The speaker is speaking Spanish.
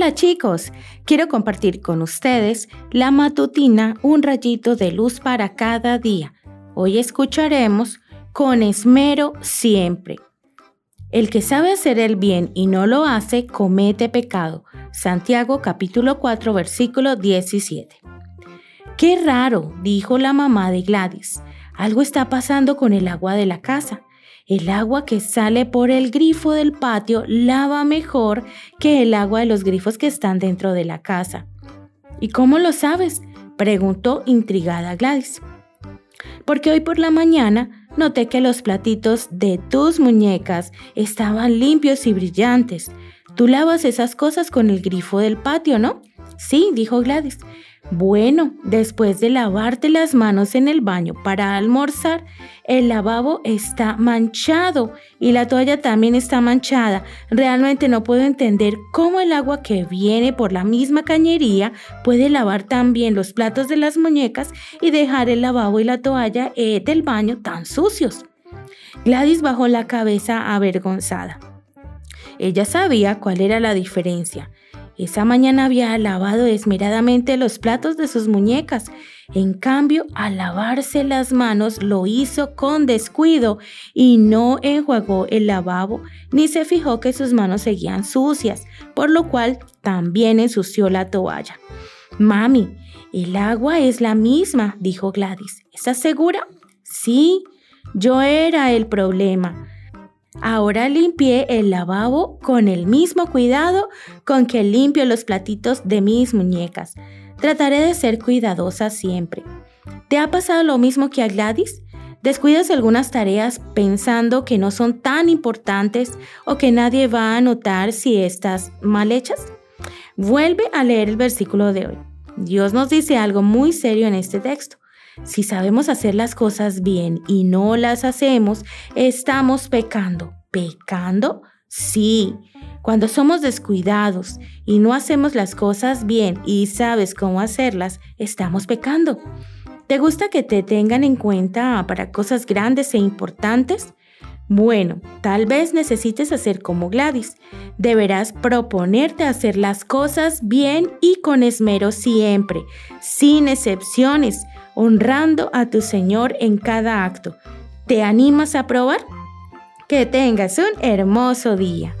Hola chicos, quiero compartir con ustedes la matutina Un rayito de luz para cada día. Hoy escucharemos con esmero siempre. El que sabe hacer el bien y no lo hace, comete pecado. Santiago capítulo 4 versículo 17. Qué raro, dijo la mamá de Gladys. Algo está pasando con el agua de la casa. El agua que sale por el grifo del patio lava mejor que el agua de los grifos que están dentro de la casa. ¿Y cómo lo sabes? preguntó intrigada Gladys. Porque hoy por la mañana noté que los platitos de tus muñecas estaban limpios y brillantes. Tú lavas esas cosas con el grifo del patio, ¿no? Sí, dijo Gladys. Bueno, después de lavarte las manos en el baño para almorzar, el lavabo está manchado y la toalla también está manchada. Realmente no puedo entender cómo el agua que viene por la misma cañería puede lavar tan bien los platos de las muñecas y dejar el lavabo y la toalla eh, del baño tan sucios. Gladys bajó la cabeza avergonzada. Ella sabía cuál era la diferencia. Esa mañana había lavado esmeradamente los platos de sus muñecas. En cambio, al lavarse las manos lo hizo con descuido y no enjuagó el lavabo ni se fijó que sus manos seguían sucias, por lo cual también ensució la toalla. Mami, el agua es la misma, dijo Gladys. ¿Estás segura? Sí, yo era el problema. Ahora limpié el lavabo con el mismo cuidado con que limpio los platitos de mis muñecas. Trataré de ser cuidadosa siempre. ¿Te ha pasado lo mismo que a Gladys? ¿Descuidas algunas tareas pensando que no son tan importantes o que nadie va a notar si estás mal hechas? Vuelve a leer el versículo de hoy. Dios nos dice algo muy serio en este texto. Si sabemos hacer las cosas bien y no las hacemos, estamos pecando. ¿Pecando? Sí. Cuando somos descuidados y no hacemos las cosas bien y sabes cómo hacerlas, estamos pecando. ¿Te gusta que te tengan en cuenta para cosas grandes e importantes? Bueno, tal vez necesites hacer como Gladys. Deberás proponerte hacer las cosas bien y con esmero siempre, sin excepciones, honrando a tu Señor en cada acto. ¿Te animas a probar? Que tengas un hermoso día.